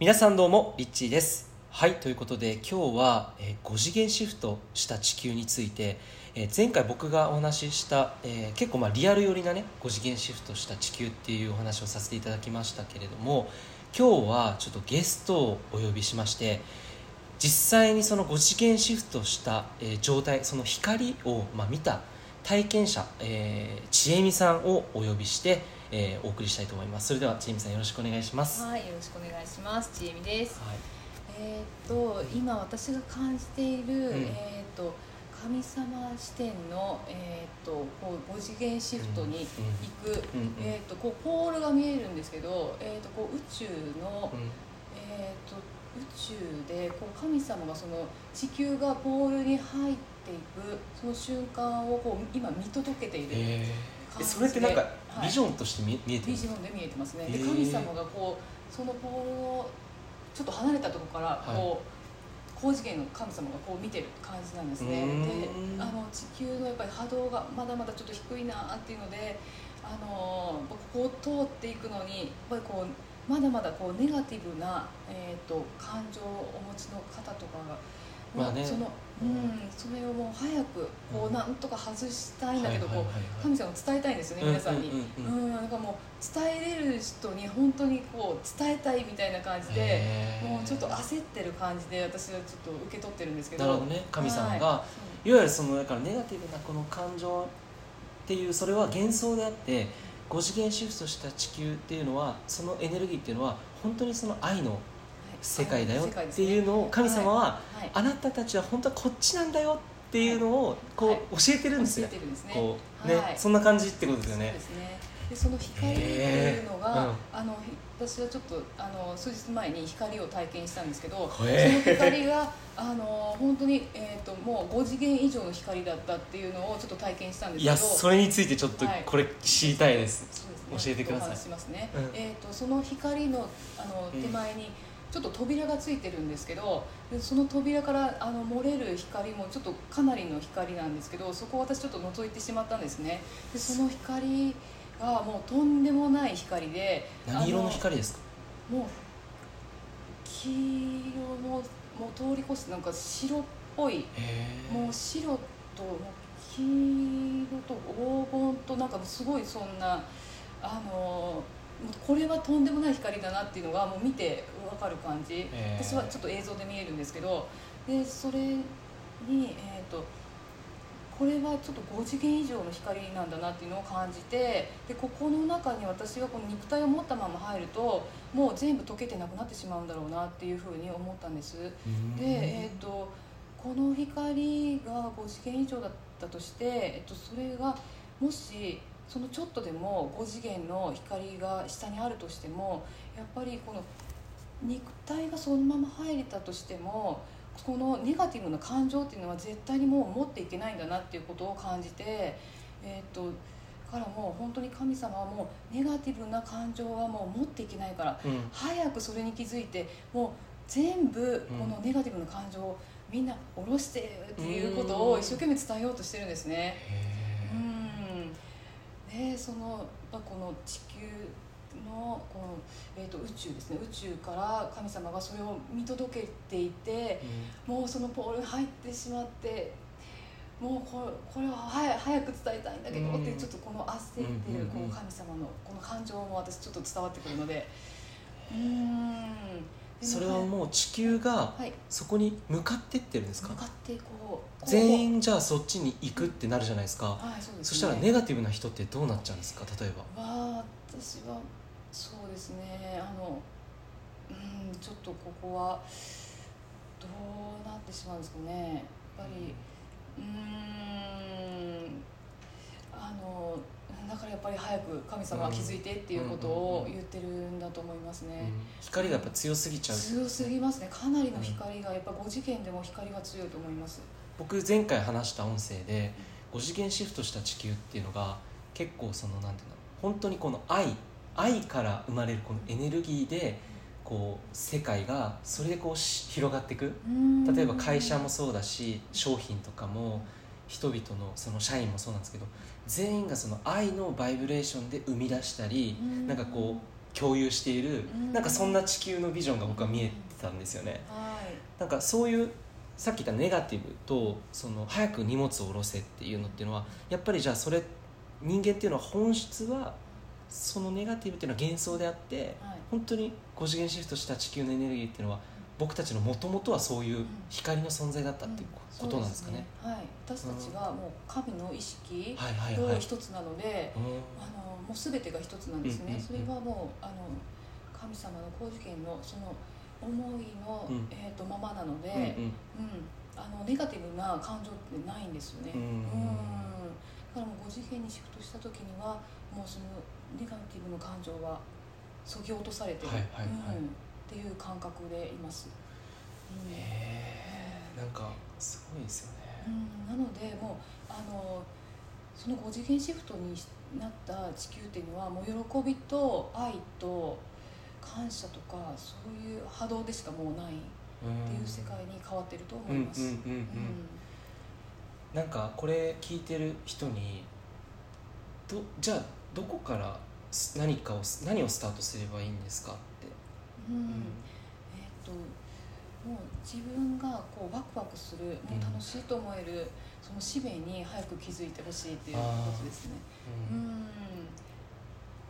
皆さんどうもリッチーです。はいということで今日は、えー、5次元シフトした地球について、えー、前回僕がお話しした、えー、結構まあリアル寄りなね5次元シフトした地球っていうお話をさせていただきましたけれども今日はちょっとゲストをお呼びしまして実際にその5次元シフトした、え、状態その光を、まあ、見た体験者、えー、ちえみさんをお呼びして、えー、お送りしたいと思います。それではちえみさんよろしくお願いします。はいよろしくお願いします。ちえみです、はい、えっ、と今私が感じている、うん、えっ、と神様視点の、えーと、こう5次元シフトに行く、うんうん、えーと、こうポールが見えるんですけど、えーと、こう宇宙の、えー、と宇宙でこう神様がその地球がポールに入ってていくその瞬間をこう今見届けているえー、それってなんかビジョンとして見,、見えてる。ビジョンで見えてますね、で神様がこうそのポールのちょっと離れたところからこう、はい高次元の神様がこう見てる感じなんですね。であの地球のやっぱり波動がまだまだちょっと低いなっていうのであのここを通っていくのにやっぱりこうまだまだこうネガティブな、えーと感情をお持ちの方とかがまあね、そのうん、それをもう早くこうなんとか外したいんだけどこう神様伝えたいんですよね皆さんに。うんなんかもう伝えれる人に本当にこう伝えたいみたいな感じでもうちょっと焦ってる感じで私はちょっと受け取ってるんですけど。なるほどね。神様が、はい、い。わゆるそのだからネガティブなこの感情っていうそれは幻想であって5次元シフトした地球っていうのはそのエネルギーっていうのは本当にその愛の世界だよっていうのを神様は、あなたたちは本当はこっちなんだよっていうのをこう教えてるんですよ、こうね、そんな感じってことですよね。でその光っていうのが、うん、あの私はちょっとあの数日前に光を体験したんですけど、その光があの本当に、えーと、もう5次元以上の光だったっていうのをちょっと体験したんですけどいやそれについてちょっとこれ知りたいです、はい、教えてください。しますね、うん、えーと、その光のあの手前に、うんちょっと扉がついてるんですけどでその扉からあの漏れる光もちょっとかなりの光なんですけどそこを私ちょっと覗いてしまったんですね。でその光がもうとんでもない光で何色の光ですか？もう黄色のもう通り越してなんか白っぽいもう白と黄色と黄金となんかすごいそんなあのこれはとんでもない光だなっていうのがもう見て分かる感じ、えー、私はちょっと映像で見えるんですけど。でそれに、えーと、これはちょっと5次元以上の光なんだなっていうのを感じて。でここの中に私がこの肉体を持ったまま入るともう全部溶けてなくなってしまうんだろうなっていうふうに思ったんです。で、えーと、この光が5次元以上だったとして、えっと、それがもしそのちょっとでも5次元の光が下にあるとしてもやっぱりこの肉体がそのまま入れたとしてもこのネガティブな感情っていうのは絶対にもう持っていけないんだなっていうことを感じてえっ、とからもう本当に神様はもうネガティブな感情はもう持っていけないから、うん、早くそれに気づいてもう全部このネガティブな感情をみんな下ろしてっていうことを一生懸命伝えようとしてるんですね。でそのこの地球のこの、えーと、宇宙ですね。宇宙から神様がそれを見届けていて、うん、もうそのポールに入ってしまってもうこれこれは早早く伝えたいんだけど、うん、ってちょっとこの焦ってるこの神様のこの感情も私ちょっと伝わってくるのでうんそれはもう地球がそこに向かってってるんですか、向かってこう全員じゃあそっちに行くってなるじゃないですか、はいそね、そしたらネガティブな人ってどうなっちゃうんですか？例えば。は私はそうですね。あのうんちょっとここはどうなってしまうんですかね。やっぱりうんあのだからやっぱり早く神様は気づいてっていうことを言ってるんだと思いますね、うん、光がやっぱ強すぎちゃう。強すぎますね。かなりの光がやっぱ5次元でも光が強いと思います。僕前回話した音声で5次元シフトした地球っていうのが結構そのなんていうの本当にこの愛愛から生まれるこのエネルギーでこう世界がそれでこう広がっていく例えば会社もそうだし商品とかも人々のその社員もそうなんですけど全員がその愛のバイブレーションで生み出したり、うん、なんかこう共有している、うん。なんかそんな地球のビジョンが僕は見えてたんですよね、はい。なんかそういうさっき言ったネガティブとその早く荷物を下ろせっていうのっていうのはやっぱりじゃあそれ人間っていうのは本質はそのネガティブっていうのは幻想であってはい。本当に5次元シフトした地球のエネルギーっていうのは僕たちのもともとはそういう光の存在だったっていうことなんですかね。そうはい、私たちがもう神の意識とはい。一つなので、うん。あのもう全てが一つなんですね、うんそれはもうあの神様の高次元のその思いの、うん。えー、とままなので、うんあのネガティブな感情ってないんですよね。うん。だからもう5次元にシフトした時にはもうそのネガティブの感情はそぎ落とされてる、はいはいはい。うん、っていう感覚でいます。うんへえなんかすごいですようね。ん、なのでもうあのその5次元シフトになった地球っていうのはもう喜びと愛と感謝とかそういう波動でしかもうないっていう世界に変わってると思います。なんかこれ聞いてる人にどじゃあどこからす何かを何をスタートすればいいんですかって。うんんえっ、ともう自分がこうワクワクするもう楽しいと思える、その使命に早く気づいてほしいっていうことですね。ううんん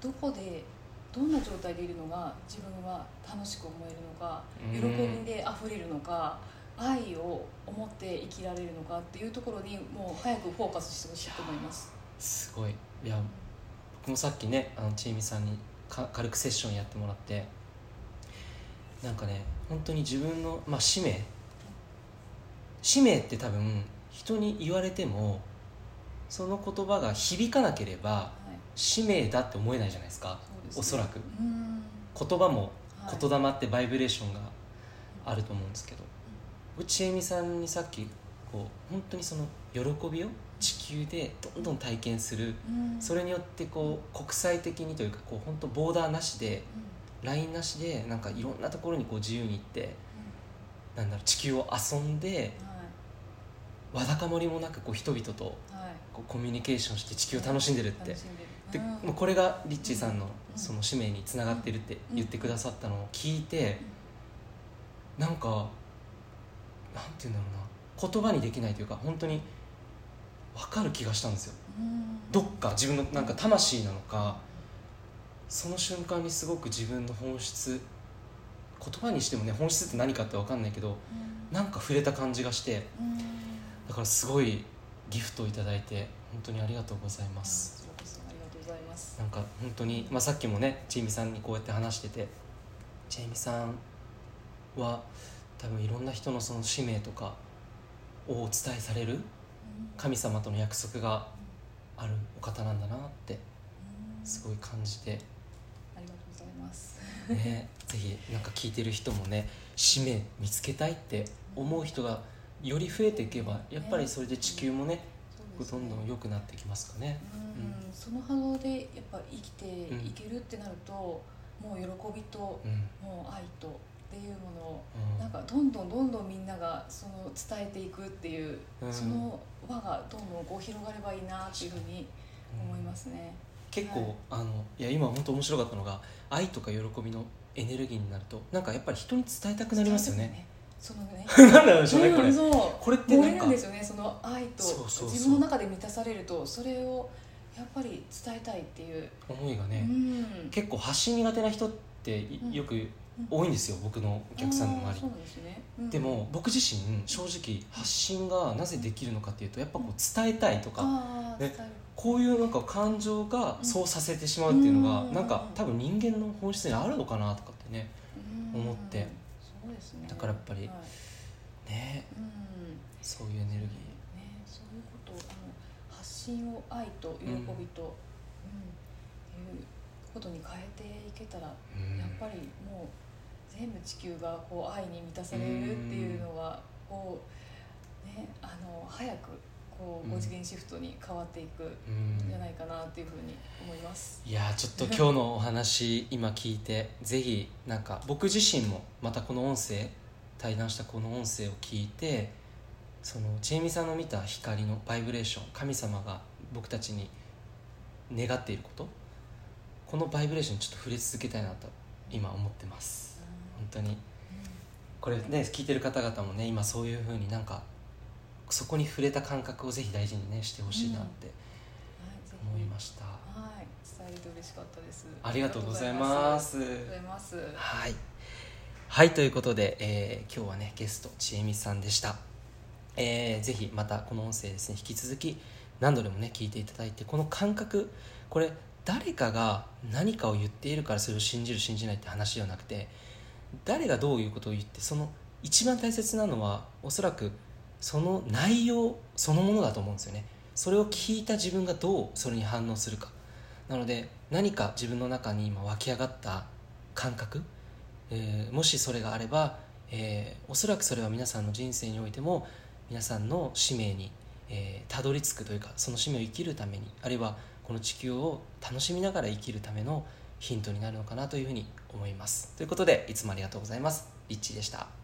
どこでどんな状態でいるのが自分は楽しく思えるのか喜びであふれるのか愛を思って生きられるのかっていうところにもう早くフォーカスしてほしいと思います。すごいいや僕もさっきねあのちえみさんにか軽くセッションやってもらってなんかね本当に自分の、まあ、使命。使命って多分人に言われてもその言葉が響かなければはい、使命だって思えないじゃないですか。そうですね。おそらく。うん。言葉もはい。言霊ってバイブレーションがあると思うんですけど。ちえみさんにさっきこう本当にその喜びを地球でどんどん体験する。うん。それによってこう国際的にというかこう本当ボーダーなしでうんラインなしでなんかいろんなところにこう自由に行ってなんだろう地球を遊んでうんはい。わだかまりもなくこう人々とはい。こうコミュニケーションして地球を楽しんでるって。楽しんでもうこれがリッチーさんのうん。その使命につながってるって言ってくださったのを聞いてなんかなんて言うんだろうな言葉にできないというか本当に分かる気がしたんですよ。うん。どっか自分のなんか魂なのかその瞬間にすごく自分の本質言葉にしてもね本質って何かって分かんないけどうん。なんか触れた感じがしてうん。だからすごいギフトをいただいて本当にありがとうございまこすちらこそありがとうございます。なんか本当に、まあ、さっきもねチェイミさんにこうやって話しててチェイミさんは多分いろんな人のその使命とかをお伝えされる神様との約束があるお方なんだなってうん。すごい感じて、ます。ね、ぜひなんか聞いてる人もね使命見つけたいって思う人がより増えていけばやっぱりそれで地球もねどんどん良くなってきますかね。うん。その波動でやっぱ生きていけるってなると、もう喜びとうん。もう愛とっていうものをうん。なんかどんどんどんどんみんながその伝えていくっていう、うん。その輪がどんどんこう広がればいいなっていうふうに思いますね。結構、はい。あのいや今本当面白かったのが愛とか喜びのエネルギーになるとなんかやっぱり人に伝えたくなりますよね。そのね なんなんでしょうねこれうんそう。これ。ってなんか。燃えるんですよねその愛と。自分の中で満たされるとそれをやっぱり伝えたいっていう、思いがね、うん、結構発信苦手な人ってよく多いんですよ僕のお客さんの周り。ですね、うん。でも僕自身正直発信がなぜできるのかっていうとやっぱこう伝えたいとか。ねあー伝える。こういうなんか感情がそうさせてしまうっていうのがうん。なんか多分人間の本質にあるのかなとかってねうん。思って。ね。だからやっぱりはい。ねうん。そういうエネルギね、そういうことあの発信を愛と喜びと、うん。いうことに変えていけたら、ー、うん。やっぱりもう全部地球がこう愛に満たされるっていうのは、こうねあの早くこううん5次元シフトに変わっていくうんんじゃないかなっていうふうに思います。いやーちょっと今日のお話今聞いて ぜひなんか僕自身もまたこの音声対談したこの音声を聞いてそのちえみさんの見た光のバイブレーション神様が僕たちに願っていることこのバイブレーションにちょっと触れ続けたいなと今思ってます本当に。これね聞いてる方々もね今そういうふうになんかそこに触れた感覚をぜひ大事にねしてほしいなって思いました、はい。伝えれて嬉しかったです。ありがとうございます。ありがとうございます。はい。はいということで、えー、今日はねゲストちえみさんでした。えー、ぜひまたこの音声ですね引き続き何度でもね聞いていただいてこの感覚これ誰かが何かを言っているからそれを信じる信じないって話ではなくて誰がどういうことを言ってその一番大切なのはおそらくその内容そのものだと思うんですよね。それを聞いた自分がどうそれに反応するか。なので何か自分の中に今湧き上がった感覚、えー、もしそれがあれば、えー、おそらくそれは皆さんの人生においても皆さんの使命にえー、たどり着くというかその使命を生きるためにあるいはこの地球を楽しみながら生きるためのヒントになるのかなというふうに思います。ということでいつもありがとうございます。リッチーでした。